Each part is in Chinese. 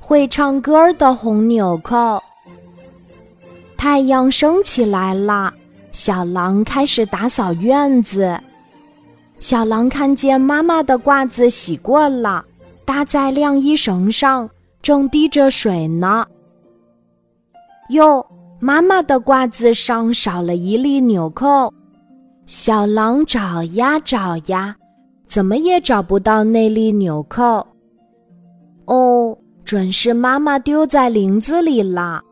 会唱歌的红纽扣。太阳升起来了，小狼开始打扫院子。小狼看见妈妈的褂子洗过了，搭在晾衣绳上，正滴着水呢。哟，妈妈的褂子上少了一粒纽扣。小狼找呀找呀，怎么也找不到那粒纽扣。哦，准是妈妈丢在林子里了。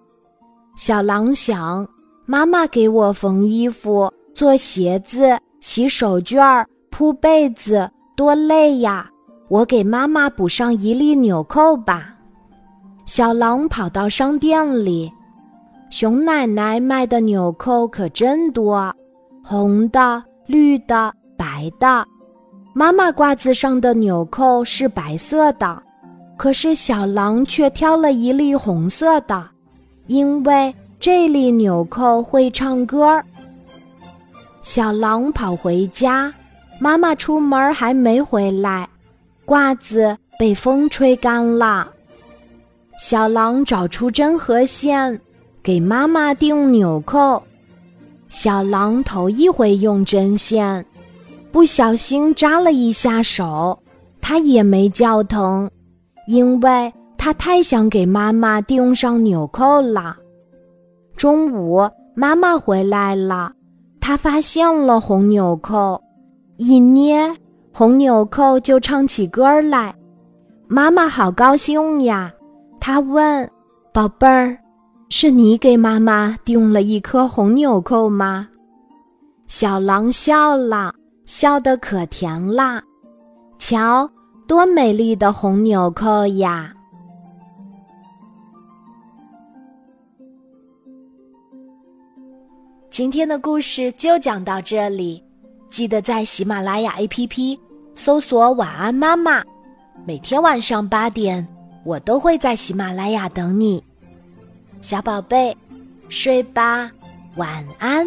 小狼想，妈妈给我缝衣服、做鞋子、洗手绢、铺被子，多累呀！我给妈妈补上一粒纽扣吧。小狼跑到商店里，熊奶奶卖的纽扣可真多。红的、绿的、白的，妈妈褂子上的纽扣是白色的，可是小狼却挑了一粒红色的，因为这粒纽扣会唱歌。小狼跑回家，妈妈出门还没回来，褂子被风吹干了。小狼找出针和线，给妈妈钉纽扣。小狼头一回用针线，不小心扎了一下手，它也没叫疼，因为他太想给妈妈钉上纽扣了。中午，妈妈回来了，她发现了红纽扣，一捏红纽扣就唱起歌来，妈妈好高兴呀！她问：“宝贝儿。”是你给妈妈钉了一颗红纽扣吗？小狼笑了，笑得可甜啦。瞧，多美丽的红纽扣呀！今天的故事就讲到这里，记得在喜马拉雅 APP 搜索“晚安妈妈”，每天晚上八点，我都会在喜马拉雅等你。小宝贝，睡吧，晚安。